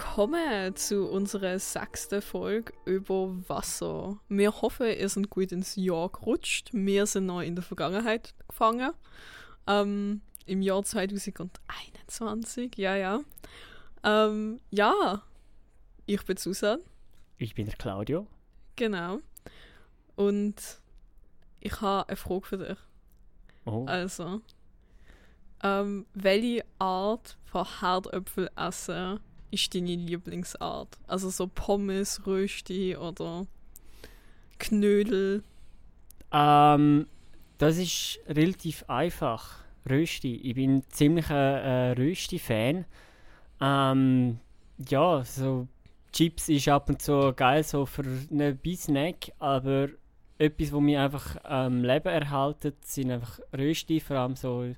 Willkommen zu unserer sechsten Folge über Wasser. Wir hoffen, ihr seid gut ins Jahr gerutscht. Wir sind noch in der Vergangenheit gefangen. Ähm, Im Jahr 2021, ja, ja. Ähm, ja, ich bin Susan. Ich bin der Claudio. Genau. Und ich habe eine Frage für dich. Oh. Also, ähm, welche Art von Herdöpfel essen ist deine Lieblingsart? Also so Pommes, Rösti oder Knödel? Ähm, das ist relativ einfach. Rösti. Ich bin ziemlich ein äh, Rösti-Fan. Ähm, ja, so Chips ist ab und zu geil so für einen Snack, aber etwas, was mich einfach am Leben erhalten, sind einfach Rösti, vor allem so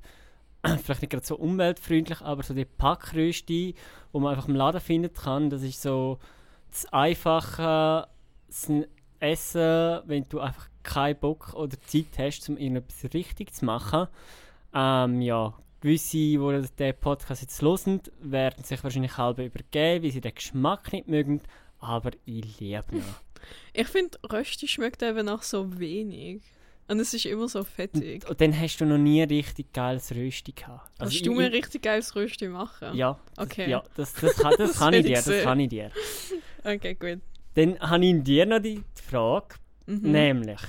vielleicht nicht gerade so umweltfreundlich, aber so die Packrösti, wo man einfach im Laden finden kann, das ist so das einfache Essen, wenn du einfach keinen Bock oder Zeit hast, um irgendetwas richtig zu machen. Ähm, ja, gewisse, die den Podcast jetzt hören, werden sich wahrscheinlich halb übergeben, weil sie den Geschmack nicht mögen, aber ich liebe ihn. Ich finde, Rösti schmeckt eben auch so wenig. Und es ist immer so fettig. Und dann hast du noch nie richtig geiles Rösti gehabt. Also Kannst du mir richtig geiles Rösti machen? Ja. Okay. Das, ja, das, das, kann, das, das kann ich dir, das kann ich dir. Okay, gut. Dann habe ich dir noch die Frage, mhm. nämlich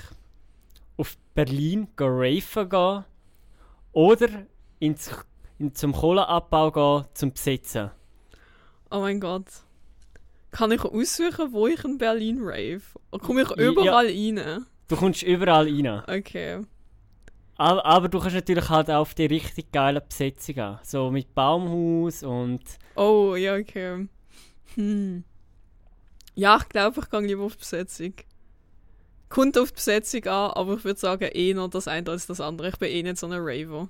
auf Berlin go raven gehen oder ins, in, zum Kohleabbau gehen zum Besitzen. Oh mein Gott. Kann ich aussuchen, wo ich in Berlin rave? Oder komme ich überall ja. rein? Du kommst überall rein. Okay. Aber, aber, du kannst natürlich halt auch auf die richtig geile Besetzung gehen. So mit Baumhaus und. Oh, ja, okay. Hm. Ja, ich glaube, ich gehe lieber auf die Besetzung. Kommt auf die Besetzung an, aber ich würde sagen, eher das eine als das andere. Ich bin eh nicht so ein Raver.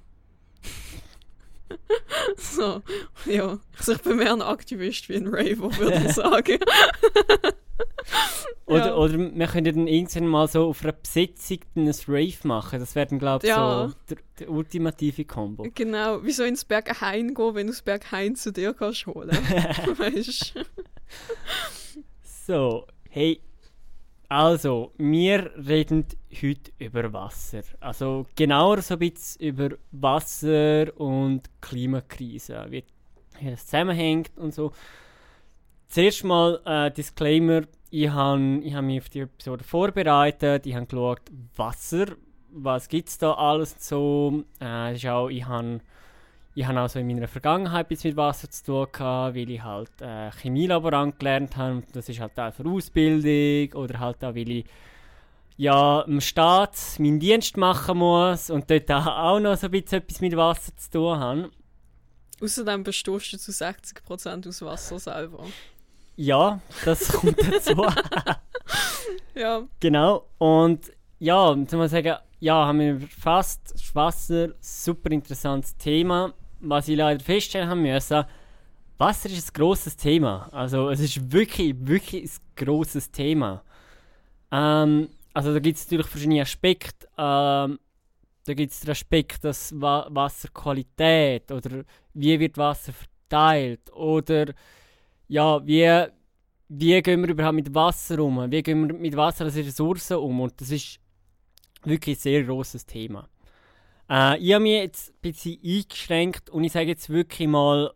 so, ja. Also ich bin mehr ein Aktivist wie ein Raver, würde ich sagen. oder, ja. oder wir können dann irgendwann mal so auf einer Besetzung ein Rave machen. Das wäre dann, glaube ich, ja. so der, der, ultimative Kombo. Genau, wie so ins Berghain gehen, wenn du das Berghain zu dir kannst holen. weißt So, hey, also, wir reden heute über Wasser. Also genauer so ein bisschen über Wasser und Klimakrise, wie das zusammenhängt und so. Zuerst mal äh, Disclaimer, ich habe ich hab mich auf die Episode vorbereitet, ich habe geschaut, Wasser, was gibt es da alles so. Äh, ich habe ich habe also in meiner Vergangenheit etwas mit Wasser zu tun gehabt, weil ich halt äh, Chemielaborant gelernt habe. Das ist halt auch für Ausbildung oder halt auch, weil ich ja im Staat meinen Dienst machen muss und dort auch noch so ein bisschen etwas mit Wasser zu tun habe. Außerdem bestehst du zu 60% aus Wasser selber. Ja, das kommt dazu. ja. Genau. Und ja, muss man sagen, ja, haben wir fast Wasser, super interessantes Thema was ich leider feststellen haben müssen, Wasser ist ein grosses Thema. Also es ist wirklich, wirklich ein grosses Thema. Ähm, also da gibt es natürlich verschiedene Aspekte. Ähm, da gibt es den Aspekt, dass Wa Wasserqualität oder wie wird Wasser verteilt oder ja, wie, wie gehen wir überhaupt mit Wasser um? Wie gehen wir mit Wasser als Ressourcen um? Und das ist wirklich ein sehr großes Thema. Äh, ich habe mich jetzt ein bisschen eingeschränkt und ich sage jetzt wirklich mal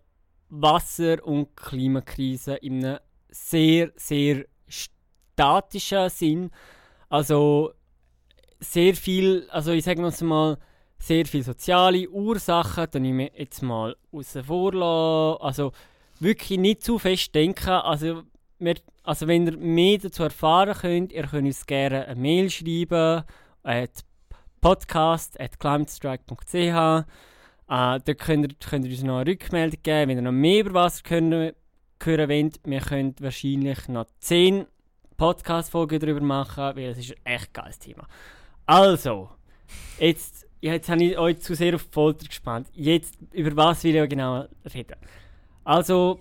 Wasser- und Klimakrise in einem sehr, sehr statischen Sinn. Also sehr viel, also ich sage mal, sehr viele soziale Ursachen, nehme ich jetzt mal außen vor. Also wirklich nicht zu fest denken. Also, wir, also wenn ihr mehr dazu erfahren könnt, ihr könnt uns gerne eine Mail schreiben, äh, podcast at climatestrike.ch. Äh, da könnt ihr, könnt ihr uns noch eine Rückmeldung geben, wenn ihr noch mehr über Wasser können, hören wollt. Wir können wahrscheinlich noch 10 Podcast-Folgen darüber machen, weil es ist ein echt geiles Thema. Also, jetzt, jetzt habe ich euch zu sehr auf die Folter gespannt. Jetzt, über was will ich genau reden? Also,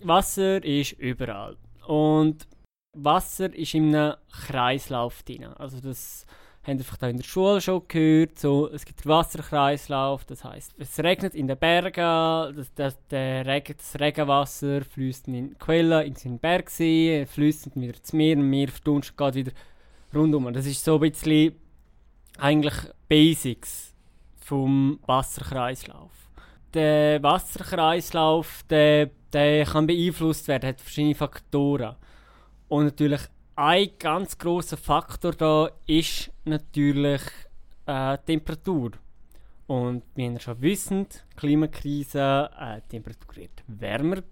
Wasser ist überall. Und Wasser ist in einem Kreislauf drin. Also das haben einfach da in der Schule schon gehört, so, es gibt Wasserkreislauf, das heißt, es regnet in den Bergen, das, das, der Regen, das Regenwasser fließt in die Quelle, in den Bergsee, fließt wieder ins Meer und Meer verdunstet geht wieder rundum. Das ist so ein bisschen eigentlich Basics vom Wasserkreislauf. Der Wasserkreislauf, der, der kann beeinflusst werden, hat verschiedene Faktoren. Und natürlich ein ganz großer Faktor da ist natürlich äh, Temperatur. Und wie ihr schon wissen, Klimakrise, äh, Temperatur wird wärmer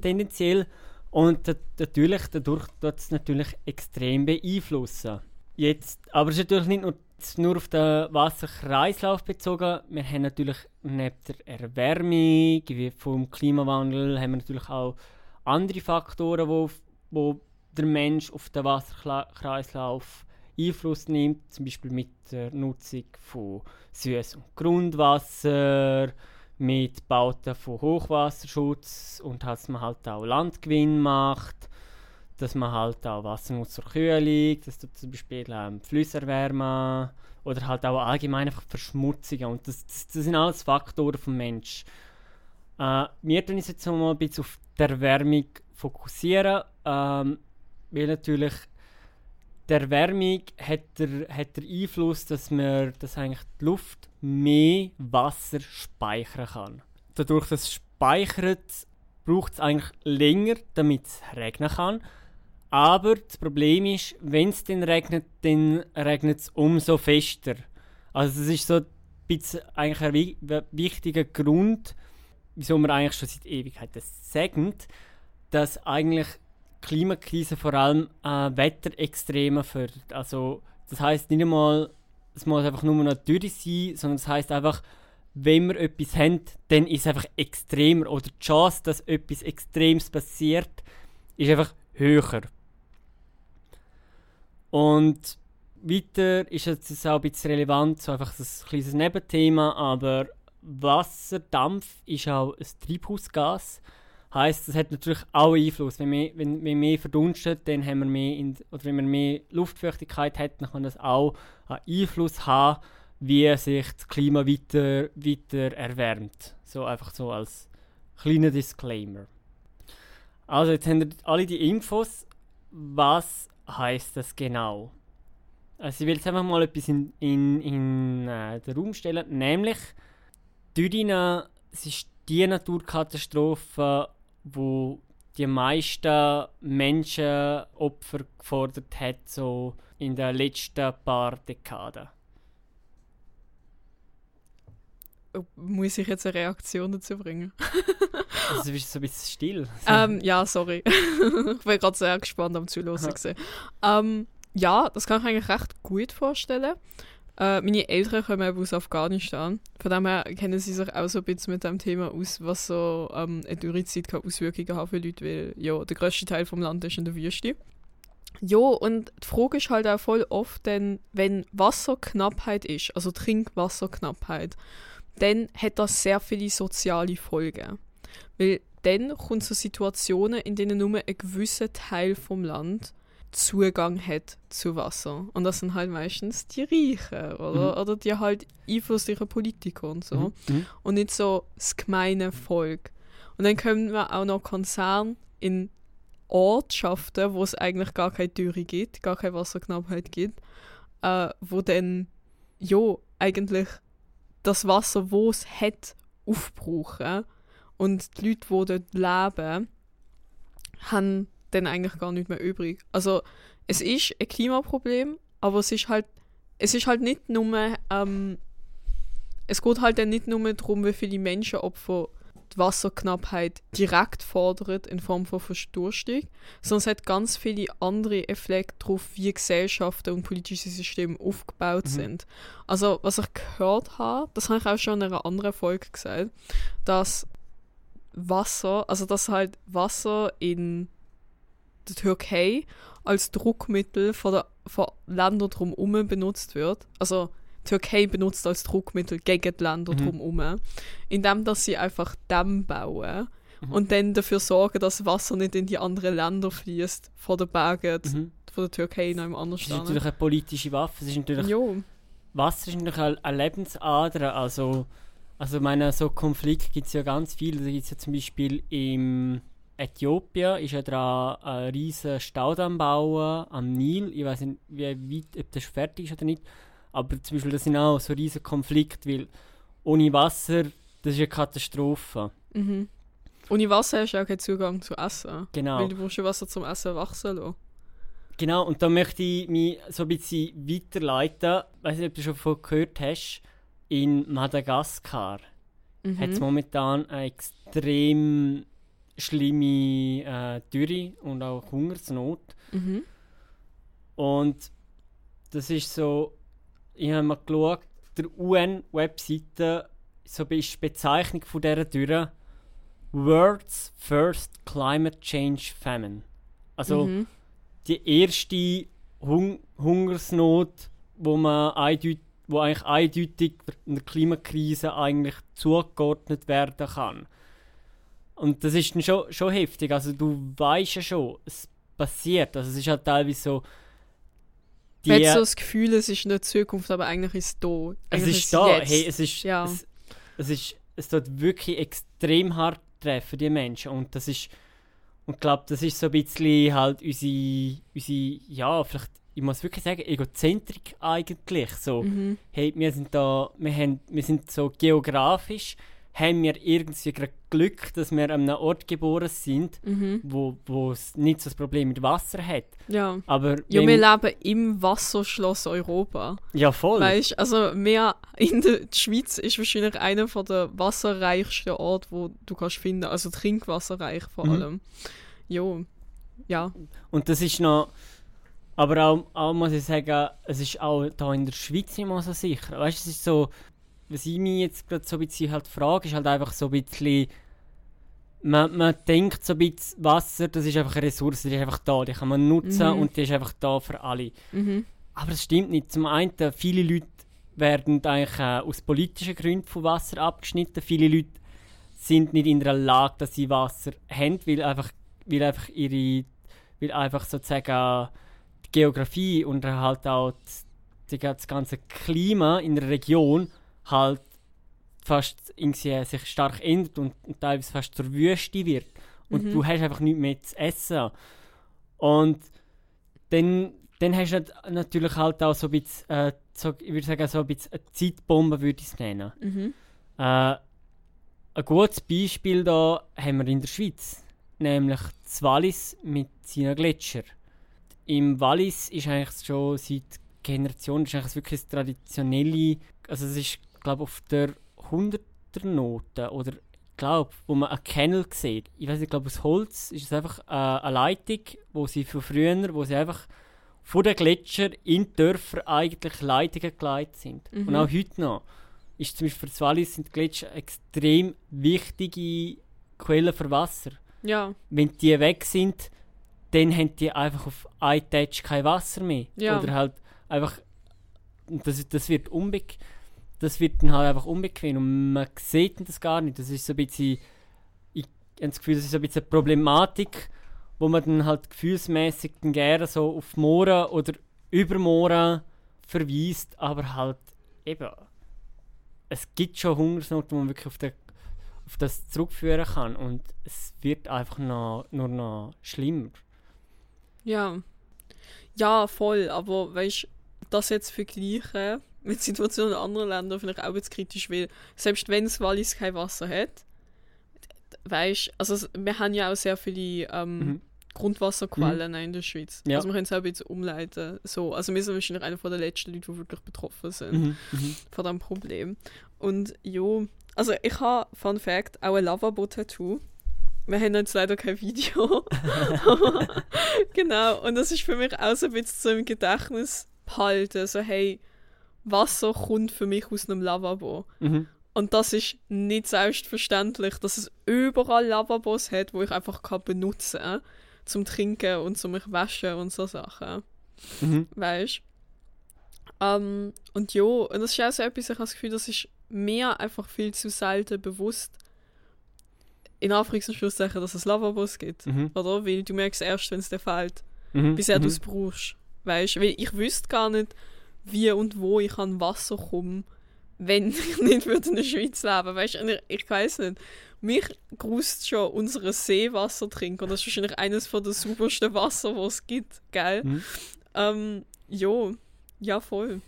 tendenziell und natürlich, dadurch tut es natürlich extrem beeinflussen. Jetzt, aber es ist natürlich nicht nur, nur auf den Wasserkreislauf bezogen. Wir haben natürlich neben der Erwärmung vom Klimawandel haben wir natürlich auch andere Faktoren, wo, wo der Mensch auf den Wasserkreislauf Einfluss nimmt, zum Beispiel mit der Nutzung von Süß- und Grundwasser, mit Bauten von Hochwasserschutz und dass man halt auch Landgewinn macht, dass man halt auch Wasser nutzt zur Kühlung, dass du zum Beispiel ähm, Flüsse erwärmen oder halt auch allgemein einfach Verschmutzungen und das, das, das sind alles Faktoren vom Mensch. Äh, wir tun uns jetzt mal ein bisschen auf die Erwärmung fokussieren. Ähm, weil natürlich die Erwärmung hat der, hat der Einfluss, dass man dass eigentlich die Luft mehr Wasser speichern kann. Dadurch, dass es speichert, braucht es eigentlich länger, damit es regnen kann. Aber das Problem ist, wenn es dann regnet, dann regnet es umso fester. Also das ist so ein bisschen eigentlich ein wichtiger Grund, wieso man eigentlich schon seit Ewigkeiten sagt, dass eigentlich Klimakrise vor allem äh, Wetterextreme fördert. Also das heißt nicht einmal, es muss einfach nur noch Dürre sein, sondern das heißt einfach, wenn wir etwas haben, dann ist es einfach extremer oder die Chance, dass etwas Extremes passiert, ist einfach höher. Und weiter ist es auch ein bisschen relevant, so einfach ein kleines Nebenthema, aber Wasserdampf ist auch ein Treibhausgas heißt, das hat natürlich auch Einfluss. Wenn wir, wenn, wenn mehr verdunstet, dann haben wir mehr in, oder wenn wir mehr Luftfeuchtigkeit hat, dann kann das auch einen Einfluss haben, wie sich das Klima weiter, weiter erwärmt. So einfach so als kleiner Disclaimer. Also jetzt haben wir alle die Infos. Was heißt das genau? Also ich will jetzt einfach mal etwas in, in, in äh, den Raum stellen, nämlich Dürina, ist die Naturkatastrophe, wo die meisten Menschenopfer gefordert hat, so in den letzten paar Dekaden. Oh, muss ich jetzt eine Reaktion dazu bringen? also du bist so ein bisschen still. ähm, ja, sorry. ich war gerade sehr gespannt am Zuhören. ähm, ja, das kann ich eigentlich recht gut vorstellen. Äh, meine Eltern kommen aus Afghanistan. Von dem her kennen sie sich auch so ein bisschen mit dem Thema aus, was so ähm, eine Dürrezeit Auswirkungen haben für Leute, weil ja, der grösste Teil vom Land ist in der Wüste. Ja, und die Frage ist halt auch voll oft, denn wenn Wasserknappheit ist, also Trinkwasserknappheit, dann hat das sehr viele soziale Folgen. Weil dann kommt so Situationen, in denen nur ein gewisser Teil vom Land Zugang hat zu Wasser. Und das sind halt meistens die Reichen oder, mhm. oder die halt einflussreichen Politiker und so. Mhm. mhm. Und nicht so das gemeine Volk. Und dann können wir auch noch Konzerne in Ortschaften, wo es eigentlich gar keine Dürre gibt, gar keine Wasserknappheit gibt, äh, wo dann, ja, eigentlich das Wasser, wo es hat, aufbrauchen. Und die Leute, die dort leben, haben dann eigentlich gar nicht mehr übrig. Also es ist ein Klimaproblem, aber es ist halt, es ist halt nicht nur, ähm, es geht halt dann nicht nur darum, wie viele Menschenopfer die Wasserknappheit direkt fordert in Form von Verdurstung, sondern es hat ganz viele andere Effekte darauf, wie Gesellschaften und politische Systeme aufgebaut mhm. sind. Also was ich gehört habe, das habe ich auch schon in einer anderen Folge gesagt, dass Wasser, also dass halt Wasser in der Türkei als Druckmittel von, der, von Ländern drumherum benutzt wird. Also die Türkei benutzt als Druckmittel gegen die Länder mhm. drumherum, indem dass sie einfach Dämme bauen mhm. und dann dafür sorgen, dass Wasser nicht in die anderen Länder fließt, von den Bergen mhm. von der Türkei noch im anderen Es ist natürlich eine politische Waffe. Es ist natürlich, Jo, Wasser ist natürlich eine, eine Lebensader. Also, also ich meine, so Konflikte gibt es ja ganz viele. Da gibt es ja zum Beispiel im Äthiopien ist ja dran ein riesen Staudamm bauen am Nil. Ich weiß nicht, wie weit, ob das fertig ist oder nicht. Aber zum Beispiel, das sind auch so riesen Konflikte, weil ohne Wasser, das ist eine Katastrophe. mhm. Ohne Wasser hast du auch keinen Zugang zu Essen. Genau. Weil du brauchst ja Wasser zum Essen wachsen lassen. Genau, und da möchte ich mich so ein bisschen weiterleiten. Ich weiß nicht, ob du schon davon gehört hast. In Madagaskar Mhm. hat es momentan eine extrem schlimme äh, Dürre und auch Hungersnot. Mhm. Und das ist so, ich habe mal geschaut, der UN-Webseite so ist die Bezeichnung von dieser Dürre World's First Climate Change Famine. Also mhm. die erste Hung Hungersnot, wo man eindeutig, wo eigentlich eindeutig einer Klimakrise eigentlich zugeordnet werden kann. Und das ist dann schon, schon heftig. Also du weißt ja schon, es passiert. Also es ist halt teilweise so. Man hat so das Gefühl, es ist nicht Zukunft, aber eigentlich ist es da. es Eigentlich ist da. jetzt. Hey, es ist, Ja. es, es ist, es tut wirklich extrem hart treffen die Menschen und das ist und ich glaube, das ist so ein bisschen halt unsere, unsere ja vielleicht ich muss wirklich sagen Egozentrik eigentlich so. Mhm. Hey, wir sind da, wir haben, wir sind so geografisch haben wir irgendwie Glück, dass wir an einem Ort geboren sind, Mhm. wo wo es nicht so das Problem mit Wasser hat. Ja. Aber Ja, wir leben im Wasserschloss Europa. ja voll. Weißt also mehr in der Schweiz ist wahrscheinlich einer von der wasserreichsten Orte, wo du kannst finden, also trinkwasserreich vor Mhm. allem. Jo, ja. Und das ist noch. Aber auch, auch muss ich sagen, es ist auch da in der Schweiz nicht mal so sicher. Weißt du, es ist so. Was ich mich jetzt gerade so ein bisschen halt frage, ist halt einfach so ein bisschen. Man, man denkt so ein bisschen, Wasser, das ist einfach eine Ressource, die ist einfach da, die kann man nutzen Mhm. und die ist einfach da für alle. Mhm. Aber das stimmt nicht. Zum einen, viele Leute werden eigentlich äh, aus politischen Gründen von Wasser abgeschnitten. Viele Leute sind nicht in der Lage, dass sie Wasser haben, weil einfach, weil einfach ihre, weil einfach sozusagen die Geografie und halt auch das, die, das ganze Klima in der Region halt fast irgendwie sich stark ändert und, und teilweise fast zur Wüste wird. Und Mhm. du hast einfach nichts mehr zu essen. Und dann, dann hast du nat- natürlich halt auch so ein bisschen, äh, so, ich würde sagen, so ein bisschen eine Zeitbombe, würde ich es nennen. Mhm. Äh, ein gutes Beispiel da haben wir in der Schweiz, nämlich das Wallis mit seinen Gletscher. Im Wallis ist eigentlich schon seit Generationen ist eigentlich wirklich das traditionelle, also es ist glaube auf der 100er Note oder glaube, wo man einen Kennel sieht. Ich weiß nicht, ich glaube aus Holz ist es einfach äh, eine Leitung, wo sie von früher, wo sie einfach von den Gletscher in Dörfer eigentlich Leitungen geleitet sind. Mhm. Und auch heute noch ist zum Beispiel für das Wallis sind Gletscher extrem wichtige Quellen für Wasser. Ja, Wenn die weg sind, dann haben die einfach auf einen Touch kein Wasser mehr. Ja. Oder halt einfach, das, das wird unbe das wird dann halt einfach unbequem und man sieht das gar nicht. Das ist so ein bisschen, ich habe das Gefühl, das ist so ein bisschen eine Problematik, wo man dann halt gefühlsmäßig dann gerne so auf Moore oder über Moore verweist, aber halt eben, es gibt schon Hungersnot, wo man wirklich auf, den, auf das zurückführen kann und es wird einfach noch, nur noch schlimmer. ja. Ja, voll. Aber weißt du, das jetzt vergleichen mit der Situation in anderen Ländern finde ich auch bisschen kritisch, weil selbst wenn das Wallis kein Wasser hat, weißt du, also es- wir haben ja auch sehr viele ähm, Mhm. Grundwasserquellen in der Schweiz. Ja. Also wir können es auch ein bisschen umleiten. So, also wir sind wahrscheinlich einer von der letzten Leute, die wirklich betroffen sind. Mhm. Mhm. von diesem Problem. Und ja, also ich habe, Fun Fact, auch ein Lavabo-Tattoo. Wir haben jetzt leider kein Video. Genau, und das ist für mich auch so ein bisschen so im Gedächtnis behalten. So, hey, Wasser kommt für mich aus einem Lavabo. Mhm. Und das ist nicht selbstverständlich, dass es überall Lavabos hat, wo ich einfach kann benutzen kann, zum Trinken und zum mich waschen und so Sachen Mhm. weißt ähm, und ja, und das ist auch so etwas, ich habe das Gefühl, das ist mir einfach viel zu selten bewusst, in Anführungs- und Schlusszeichen, dass es Lavabos gibt, Mhm. oder? Weil du merkst erst, wenn es dir fehlt. Mhm. wie sehr mhm. du es brauchst. Weißt du, weil ich wüsste gar nicht, wie und wo ich an Wasser komme, wenn ich nicht würde in der Schweiz leben Weißt du, ich, ich weiß nicht. Mich grust schon unsere Seewasser trinken. Und das ist wahrscheinlich eines von der saubersten Wasser, was es gibt. Gell? Mhm. Ähm, jo, ja, voll.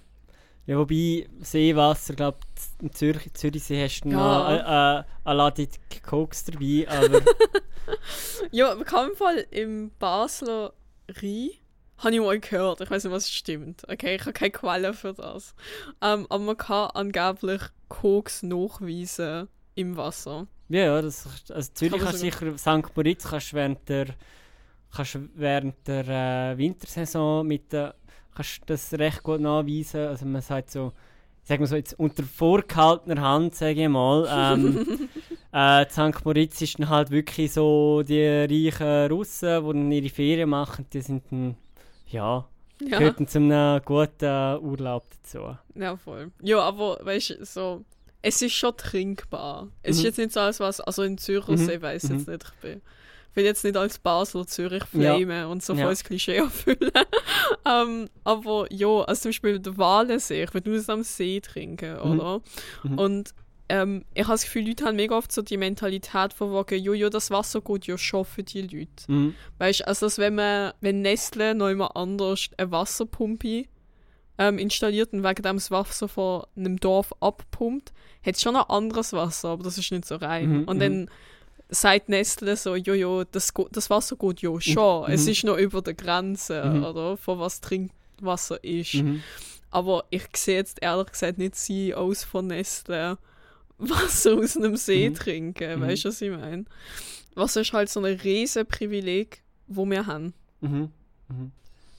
Ja, wobei Seewasser, glaube in Zürich, Zürichsee hast du Ja. noch eine Ladung Koks dabei, aber Ja, man kann im Fall im Basler Rhein, habe ich mal gehört, ich weiß nicht, was stimmt. Okay, ich habe keine Quelle für das. Ähm, aber man kann angeblich Koks nachweisen im Wasser. ja, ja, das, also Zürich Kann kannst sicher, St. Moritz kannst du während der, kannst während der äh, Wintersaison mit der, kannst das recht gut nachweisen, also man sagt so, sagen wir so jetzt unter vorgehaltener Hand, sage ich mal, ähm, äh, St. Moritz ist dann halt wirklich so die reichen Russen, die dann ihre Ferien machen, die sind dann, ja, Ja, gehören zu einem guten Urlaub dazu. ja voll. Ja, aber weißt du, so, es ist schon trinkbar. Es ist Mhm. jetzt nicht so als was, also in Zürcher Mhm, weiß jetzt nicht, ich bin. Ich will jetzt nicht als Basler Zürich Ja. flamen und so Ja. voll das Klischee erfüllen. ähm, aber ja, also zum Beispiel der Walensee, ich will nur am See trinken, Mhm. oder? Mhm. Und ähm, ich habe das Gefühl, Leute haben mega oft so die Mentalität von wegen, jo, jo, das Wasser geht ja schon für die Leute. Mhm. Weißt du, also dass wenn man, wenn Nestle noch immer anders eine Wasserpumpe ähm, installiert und wegen dem das Wasser von einem Dorf abpumpt, hat es schon ein anderes Wasser, aber das ist nicht so rein. Mhm, und mhm. dann sagt Nestle so, jojo, das, das Wasser geht ja schon, es mhm. ist noch über der Grenze, Mhm. oder, von was Trinkwasser ist. Mhm. Aber ich sehe jetzt ehrlich gesagt nicht CEOs von Nestle Wasser aus einem See Mhm. trinken, Mhm. weißt du, was ich meine? Wasser ist halt so ein riesen Privileg, wo wir haben. Mhm. Mhm.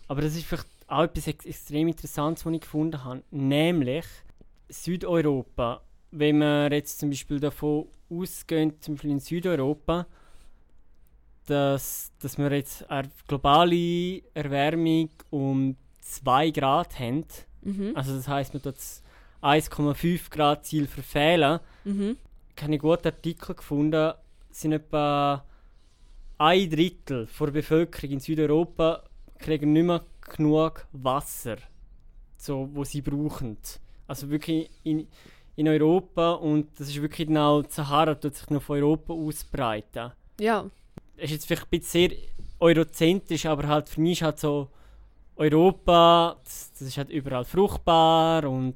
Aber das ist vielleicht auch etwas ex extrem Interessantes, was ich gefunden habe. Nämlich Südeuropa. Wenn wir jetzt zum Beispiel davon ausgehen, zum Beispiel in Südeuropa, dass, dass wir jetzt eine globale Erwärmung um 2 Grad haben. Mhm. Also das heißt, dort das 1,5 Grad Ziel verfehlen. Mhm. Ich habe einen guten Artikel gefunden, es sind etwa ein Drittel der Bevölkerung in Südeuropa kriegen nicht mehr genug Wasser, so, wo sie brauchen. Also wirklich in, in Europa und das ist wirklich genau, die Sahara tut sich noch von Europa ausbreiten. Ja. Es ist jetzt vielleicht ein bisschen sehr eurozentrisch, aber halt für mich ist halt so Europa, das, das ist halt überall fruchtbar und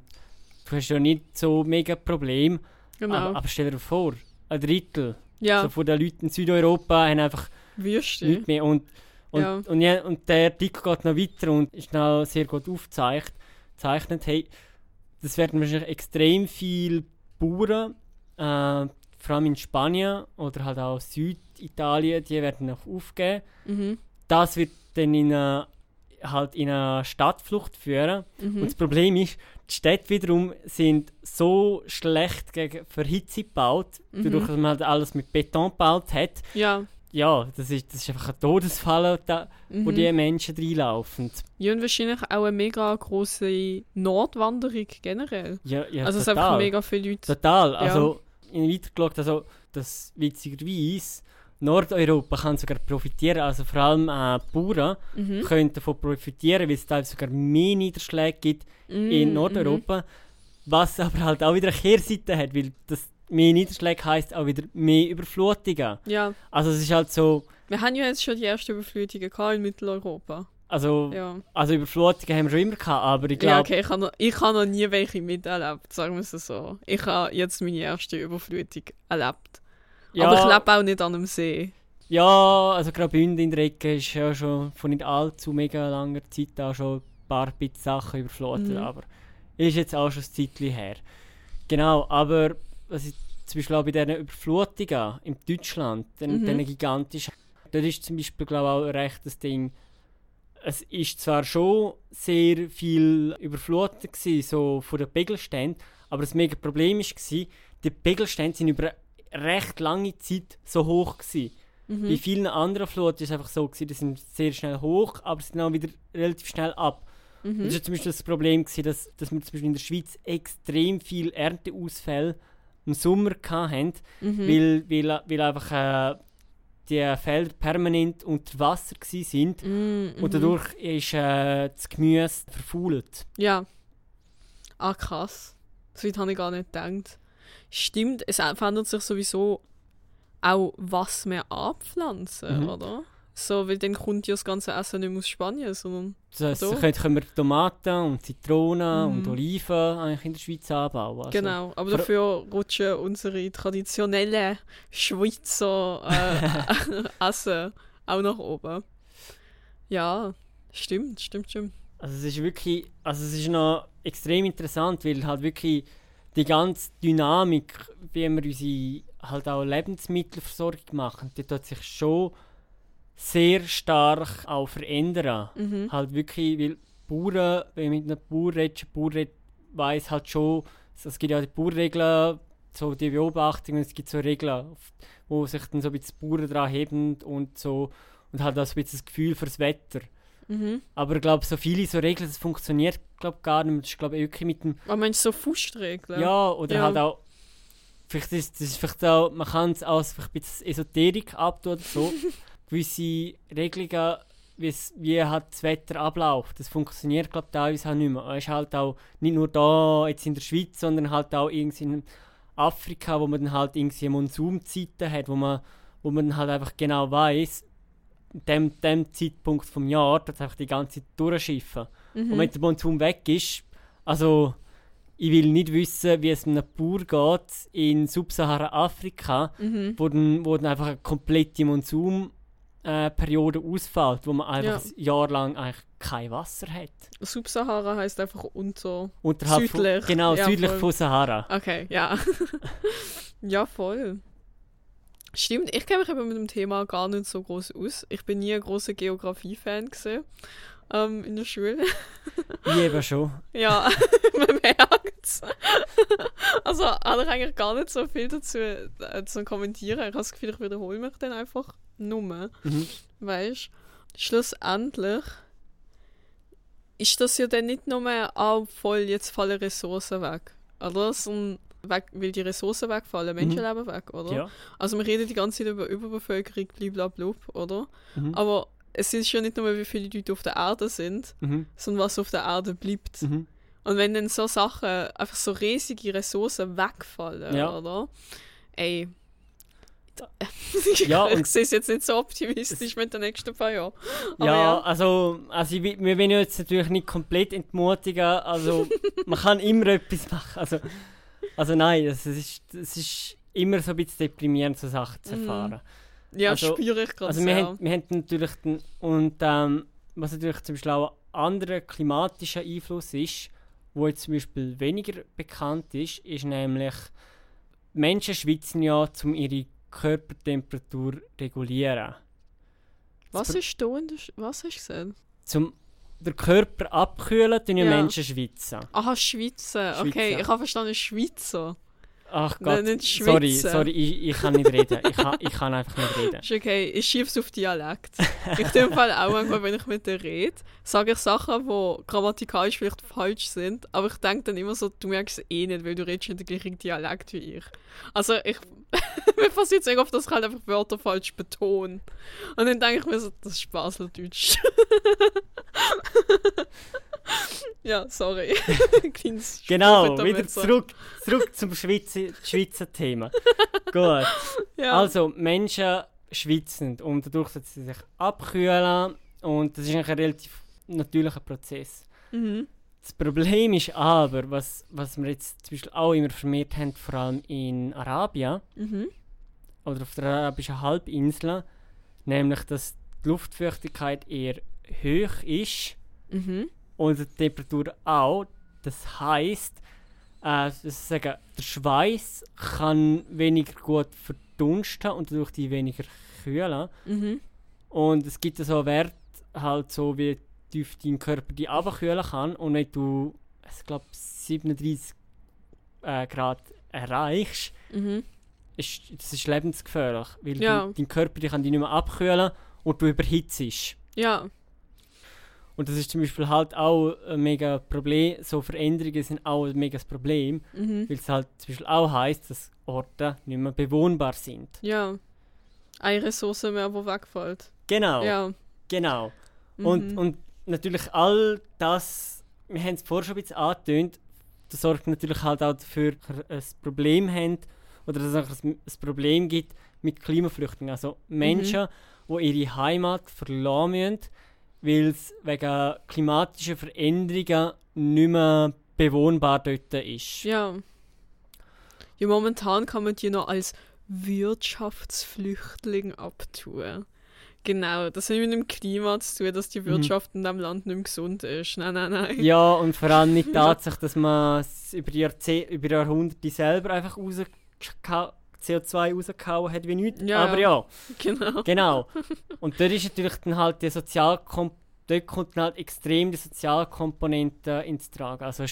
du hast ja nicht so mega Problem. Genau. Aber, aber stell dir vor, ein Drittel ja, so von den Leuten in Südeuropa haben einfach Wüste. nichts mehr. Und, und, Ja. und, ja, und der Artikel geht noch weiter und ist noch sehr gut aufgezeichnet. Zeichnet, hey, das werden wahrscheinlich extrem viele Bauern, äh, vor allem in Spanien oder halt auch Süditalien, die werden noch aufgeben. Mhm. Das wird dann in eine, halt in eine Stadtflucht führen. Und Mhm. das Problem ist, die Städte wiederum sind so schlecht gegen Verhitzung gebaut, Mhm. dadurch, dass man halt alles mit Beton gebaut hat. Ja. Ja, das ist, das ist einfach ein Todesfall, da, wo Mhm. die Menschen reinlaufen. Ja, und wahrscheinlich auch eine mega große Nordwanderung generell. Ja, ja also es sind einfach total. mega viele Leute. Total. Also, ich habe weitergeschaut, also, dass witzigerweise Nordeuropa kann sogar profitieren, also vor allem äh, Bauern Mhm. können davon profitieren, weil es teilweise sogar mehr Niederschläge gibt Mhm, in Nordeuropa, was aber halt auch wieder eine Kehrseite hat, weil das mehr Niederschläge heisst auch wieder mehr Überflutungen. Mhm. Ja. Also es ist halt so, Wir haben ja jetzt schon die ersten Überflutungen gehabt in Mitteleuropa. also, Ja. also Überflutungen haben wir schon immer gehabt, aber ich Ja, glaube, okay, ich habe noch, ich hab noch nie welche miterlebt, sagen wir es so. Ich habe jetzt meine erste Überflutung erlebt. Ja, Aber ich lebe auch nicht an einem See. ja, also uns in der Ecke ist ja schon von nicht allzu mega langer Zeit auch schon ein paar bisschen Sachen überflutet, Mhm. aber ist jetzt auch schon ein Zeitchen her. Genau, aber was ich zum Beispiel auch bei diesen Überflutungen in Deutschland, den, Mhm. diesen gigantischen, das ist zum Beispiel glaube ich auch ein rechtes Ding. Es ist zwar schon sehr viel überflutet gewesen, so von den Pegelständen, aber das mega Problem war, die Pegelstände sind über recht lange Zeit so hoch gewesen. Bei Mhm. vielen anderen Fluten ist es einfach so gewesen, die sind sehr schnell hoch, aber sind auch wieder relativ schnell ab. Mhm. Das war zum Beispiel das Problem, gewesen, dass, dass wir zum Beispiel in der Schweiz extrem viel Ernteausfälle im Sommer hatten, Mhm. weil, weil, weil einfach äh, die Felder permanent unter Wasser sind Mm, und mhm. dadurch ist äh, das Gemüse verfault. Ja. Ah, krass. So weit habe ich gar nicht gedacht. Stimmt, es verändert sich sowieso auch, was wir anpflanzen, Mhm. oder? So, weil dann kommt ja das ganze Essen nicht mehr aus Spanien, sondern... Das So. können, können wir Tomaten und Zitronen Mhm. und Oliven eigentlich in der Schweiz anbauen. Also, genau, aber dafür rutschen unsere traditionellen Schweizer äh, Essen auch nach oben. Ja, stimmt, stimmt, stimmt. Also es ist wirklich, also es ist noch extrem interessant, weil halt wirklich die ganze Dynamik, wie wir unsere halt auch Lebensmittelversorgung machen, die tut sich schon sehr stark auch verändern. Mhm. Halt wirklich, weil Bauern, wenn mit einem Bauern redest, Bauer red- weiss halt schon, es gibt ja die Bauregeln, so die Beobachtungen, es gibt so Regeln, wo sich dann so ein bisschen die Bauern dran heben und so und halt auch so ein bisschen das Gefühl fürs Wetter. Mhm. Aber ich glaube, so viele so Regeln, das funktioniert glaub, gar nicht mehr. Das ist glaube ich wirklich mit dem... Aber meinst du so Faustregeln? Ja, oder Ja. halt auch... Vielleicht ist das ist vielleicht auch... Man kann es als vielleicht ein bisschen Esoterik abtun oder so. Gewisse Regelungen, wie halt das Wetter abläuft, das funktioniert glaube ich teilweise auch nicht mehr. Es ist halt auch nicht nur da jetzt in der Schweiz, sondern halt auch irgendwie in Afrika, wo man dann halt irgendwie Monsunzeiten hat, wo man, wo man dann halt einfach genau weiß, dem, dem Zeitpunkt vom Jahr, dass einfach die ganze Zeit durchschiffen. Mhm. Und wenn der Monsun weg ist, also ich will nicht wissen, wie es einem Bauer geht in Subsahara-Afrika, Mhm. wo, dann, wo dann einfach eine komplette Monsunperiode ausfällt, wo man einfach Ja. ein Jahr lang eigentlich kein Wasser hat. Subsahara heißt einfach unter. Unterhalb Südlich, Von, genau, ja, südlich voll. von Sahara. Okay, ja. ja, voll. Stimmt, ich kenne mich eben mit dem Thema gar nicht so groß aus. Ich bin nie ein großer Geografie-Fan gewesen, ähm, in der Schule. Ich eben schon. ja, man merkt Also, habe ich eigentlich gar nicht so viel dazu äh, zu kommentieren. Ich habe das Gefühl, ich wiederhole mich dann einfach nur. Mhm. Weißt schlussendlich ist das ja dann nicht nur mehr auch voll, jetzt fallen Ressourcen weg. Oder? Sondern weg, weil die Ressourcen wegfallen, Menschenleben weg, oder? Ja. Also wir reden die ganze Zeit über Überbevölkerung, blablabla, oder? Mhm. Aber es ist ja nicht nur, wie viele Leute auf der Erde sind, Mhm. sondern was auf der Erde bleibt. Mhm. Und wenn dann so Sachen, einfach so riesige Ressourcen wegfallen, Ja. oder? Ey. Ja, ich und- sehe es jetzt nicht so optimistisch mit den nächsten paar Jahren. Ja, ja. also, also ich, wir wollen ja jetzt natürlich nicht komplett entmutigen. Also, man kann immer etwas machen. Also, also nein, es ist, es ist immer so ein bisschen deprimierend, so Sachen zu Mhm. erfahren. Ja, Also- spüre ich gerade Also wir sehr. haben, wir haben natürlich den, und ähm, was natürlich zum Beispiel auch ein anderer klimatischer Einfluss ist, wo jetzt zum Beispiel weniger bekannt ist, ist nämlich Menschen schwitzen ja, um ihre Körpertemperatur zu regulieren. Was ist da Was hast du gesagt? Zum den Körper abkühlen, tun ja, Ja. Menschen schwitzen. Aha, Schweizer. Okay, ich habe verstanden, Schweizer. Ach Gott, nicht sorry, schwitzen. sorry, ich, ich kann nicht reden. Ich kann, ich kann einfach nicht reden. Ist okay, ich schieb's auf Dialekt. Ich tue im Fall auch manchmal, wenn ich mit dir rede, sage ich Sachen, die grammatikalisch vielleicht falsch sind, aber ich denke dann immer so, du merkst es eh nicht, weil du redest nicht den gleichen Dialekt wie ich. Also ich, mir passiert es oft, dass ich halt einfach Wörter falsch betone. Und dann denke ich mir so, das ist Baseldeutsch. ja, sorry. Genau, wieder zurück, zurück zum Schweizer, Schweizer Thema. Gut. Ja. Also, Menschen schwitzen und dadurch dass sie sich abkühlen und das ist ein relativ natürlicher Prozess. mhm. Das Problem ist aber, was, was wir jetzt zum Beispiel auch immer vermehrt haben, vor allem in Arabien Mhm. oder auf der arabischen Halbinsel, nämlich dass die Luftfeuchtigkeit eher hoch ist Mhm. Und die Temperatur auch. Das heißt, äh, sagen, der Schweiß kann weniger gut verdunsten und dadurch die weniger kühlen. Mhm. Und es gibt so einen Wert, halt so wie tief dein Körper die abkühlen kann. Und wenn du, ich glaube, 37 äh, Grad erreichst, Mhm. ist das ist lebensgefährlich. Weil Ja. du, dein Körper die kann dich nicht mehr abkühlen und du überhitzt. Ja. Und das ist zum Beispiel halt auch ein mega Problem. So Veränderungen sind auch ein mega Problem, Mhm. weil es halt zum Beispiel auch heisst, dass Orte nicht mehr bewohnbar sind. Ja. Eine Ressource mehr, die wegfällt. Genau, Ja. genau. Und, Mhm. und natürlich all das, wir haben es vorher schon ein bisschen angetönt, das sorgt natürlich halt auch dafür, dass wir ein Problem haben oder dass es ein Problem gibt mit Klimaflüchtlingen. Also Menschen, die ihre Heimat verlassen müssen, weil es wegen klimatischer Veränderungen nicht mehr bewohnbar dort ist. Ja. Ja, momentan kann man die noch als Wirtschaftsflüchtling abtun. Genau, das hat mit dem Klima zu tun, dass die Wirtschaft in diesem Land nicht mehr gesund ist. Nein, nein, nein. Ja, und vor allem nicht die Tatsache, dass man es über, über Jahrhunderte selber einfach rausgeha- CO2 rausgehauen hat wie nichts. Ja, Aber ja. Genau. genau. Und dort ist natürlich dann halt die Sozialkom dort kommt dann halt extrem die Sozialkomponente ins Tragen. Also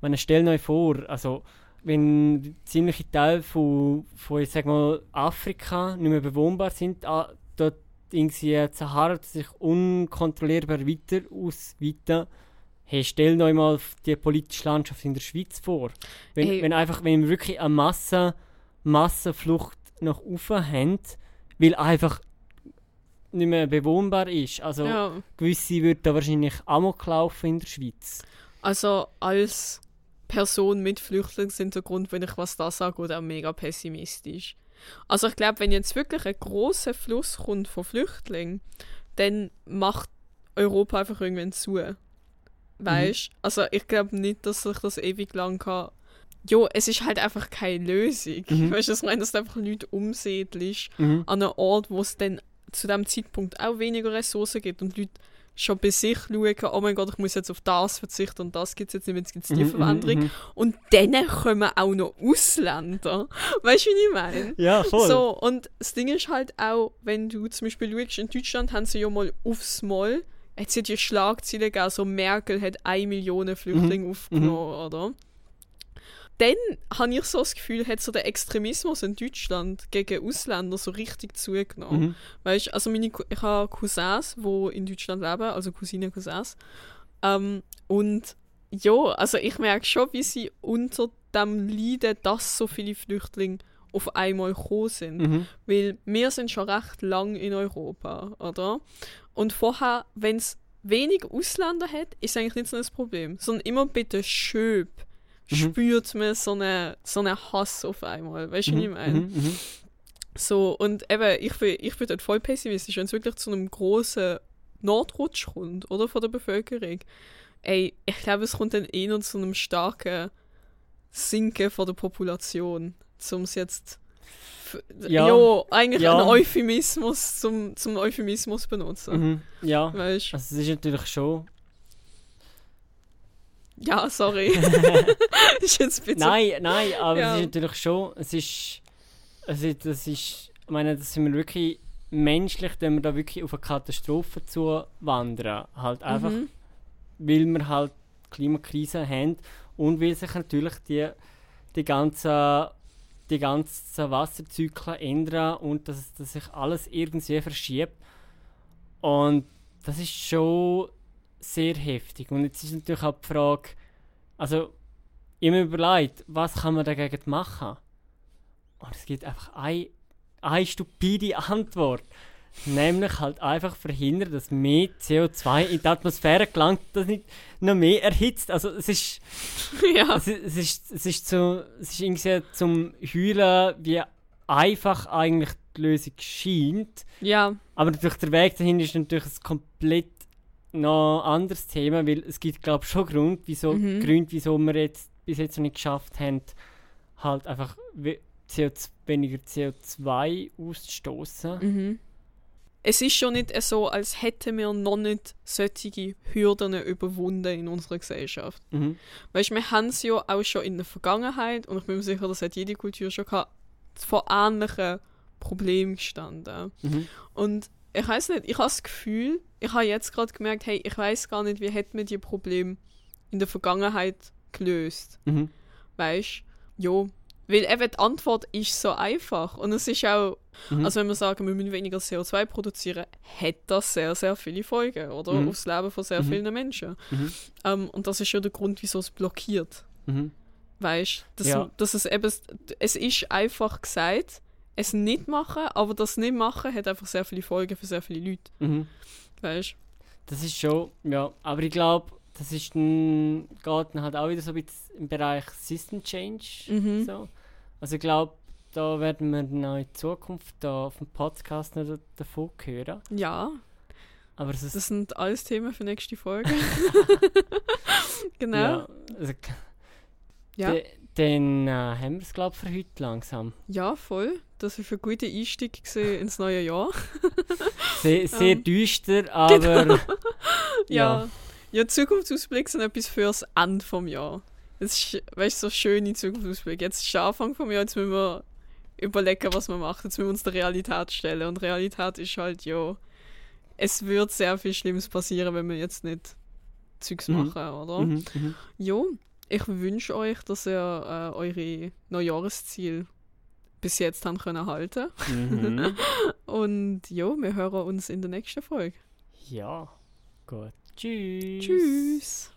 man stellt euch vor, also wenn ziemliche Teile von, von ich sag mal, Afrika nicht mehr bewohnbar sind, ah, dort irgendwie Sahara sich unkontrollierbar weiter ausweiten, hey, stell euch mal die politische Landschaft in der Schweiz vor. Wenn, Ey. wenn einfach, wenn wir wirklich eine Masse, Massenflucht nach oben haben, weil einfach nicht mehr bewohnbar ist. Also Ja. gewisse würden da wahrscheinlich Amok laufen in der Schweiz. Also als Person mit Flüchtlingshintergrund, wenn ich was da sage, oder auch mega pessimistisch. Also ich glaube, wenn jetzt wirklich ein großer Fluss kommt von Flüchtlingen, dann macht Europa einfach irgendwann zu. Weißt? Also ich glaube nicht, dass sich das ewig lang kann. Jo, es ist halt einfach keine Lösung. Mhm. Weißt du, ich meine, dass du einfach Leute umsiedelst Mhm. an einen Ort, wo es dann zu dem Zeitpunkt auch weniger Ressourcen gibt und Leute schon bei sich schauen, oh mein Gott, ich muss jetzt auf das verzichten und das gibt es jetzt nicht jetzt gibt es die Mhm, Veränderung. mhm, Und dann kommen auch noch Ausländer. Weißt du, wie ich meine? Ja, voll. So, und das Ding ist halt auch, wenn du zum Beispiel schaust, in Deutschland haben sie ja mal aufs Mal, hat sie die Schlagziele gegeben, so Merkel hat eine Million Flüchtlinge aufgenommen, oder? Dann habe ich so das Gefühl, hat so der Extremismus in Deutschland gegen Ausländer so richtig zugenommen. Mhm. Weißt also meine, ich habe Cousins, die in Deutschland leben, also Cousinen, Cousins. Ähm, und ja, also ich merke schon, wie sie unter dem leiden, dass so viele Flüchtlinge auf einmal gekommen sind. Mhm. Weil wir sind schon recht lang in Europa, oder? Und vorher, wenn es wenig Ausländer hat, ist eigentlich nicht so ein Problem. Sondern immer bei den Schöb Mhm. spürt man so einen so einen Hass auf einmal. Weißt du, wie ich meine? Mhm. Mhm. So, und eben, ich bin, ich bin dort voll pessimistisch, wenn es wirklich zu einem großen Nordrutsch kommt, oder, von der Bevölkerung. Ey, ich glaube, es kommt dann eher zu einem starken Sinken von der Population, um es jetzt... Ja. Ja, eigentlich Ja. ein Euphemismus zum, zum Euphemismus benutzen. Mhm. Ja, Weißt also es ist natürlich schon. Ja, sorry. ist jetzt bisschen... Nein, nein, aber Ja. es ist natürlich schon. Es ist. Also das ist. Ich meine, das sind wir wirklich menschlich, wenn wir da wirklich auf eine Katastrophe zu wandern. Halt einfach, Mhm. weil wir halt Klimakrise haben und weil sich natürlich die, die ganzen die ganzen Wasserzyklen ändern und dass, dass sich alles irgendwie verschiebt. Und das ist schon sehr heftig. Und jetzt ist natürlich auch die Frage, also ich habe mir überlegt, was kann man dagegen machen? Und es gibt einfach eine, eine stupide Antwort. Nämlich halt einfach verhindern, dass mehr CO2 in die Atmosphäre gelangt, das nicht noch mehr erhitzt. Also es ist, ja. es es ist, es ist, so, es ist irgendwie zum Heulen, wie einfach eigentlich die Lösung scheint. ja, Aber natürlich der Weg dahin ist natürlich ein komplett noch anderes Thema, weil es gibt glaube ich schon Grund, wieso, Mhm. Gründe, wieso wir jetzt bis jetzt noch nicht geschafft haben, halt einfach CO2, weniger CO2 auszustoßen. Mhm. Es ist schon nicht so, als hätten wir noch nicht solche Hürden überwunden in unserer Gesellschaft. Mhm. Weißt du, wir haben es ja auch schon in der Vergangenheit, und ich bin mir sicher, das hat jede Kultur schon gehabt, vor ähnlichen Problemen gestanden. Mhm. Und ich weiß nicht, ich habe das Gefühl, ich habe jetzt gerade gemerkt, hey, ich weiß gar nicht, wie hätten wir die Probleme in der Vergangenheit gelöst. Mhm. Weißt du? Ja. Weil eben die Antwort ist so einfach. Und es ist auch, Mhm. also wenn wir sagen, wir müssen weniger CO2 produzieren, hat das sehr, sehr viele Folgen, oder? Mhm. Aufs Leben von sehr Mhm. vielen Menschen. Mhm. Ähm, und das ist ja der Grund, wieso es blockiert. Mhm. Weißt du? Dass, Ja. dass es eben, es ist einfach gesagt, es nicht machen, aber das nicht machen hat einfach sehr viele Folgen für sehr viele Leute. Weißt Das ist schon, ja. Aber ich glaube, das ist dann, geht dann halt auch wieder so ein bisschen im Bereich System Change. Mhm. So. Also ich glaube, da werden wir dann in Zukunft da auf dem Podcast noch da- davon hören. Ja, Aber es ist das sind alles Themen für nächste Folge. genau. ja, also, Ja. Dann äh, haben wir es, glaube ich, für heute langsam. Ja, voll. Das ist ein guter Einstieg ins neue Jahr. Sehr, sehr Ähm, düster, aber Ja. Ja. Ja, Zukunftsausblick sind etwas fürs Ende vom Jahr. Es ist, weißt du, so schöne Zukunftsausblick. Jetzt ist der Anfang vom Jahr, jetzt müssen wir überlegen, was wir machen. Jetzt müssen wir uns der Realität stellen. Und Realität ist halt, ja, es wird sehr viel Schlimmes passieren, wenn wir jetzt nicht Zeugs Mhm. machen, oder? Mhm, mhm. Jo, ich wünsche euch, dass ihr äh, eure Neujahresziele bis jetzt haben können halten. Mhm. Und jo, wir hören uns in der nächsten Folge. Ja, gut. Tschüss. Tschüss.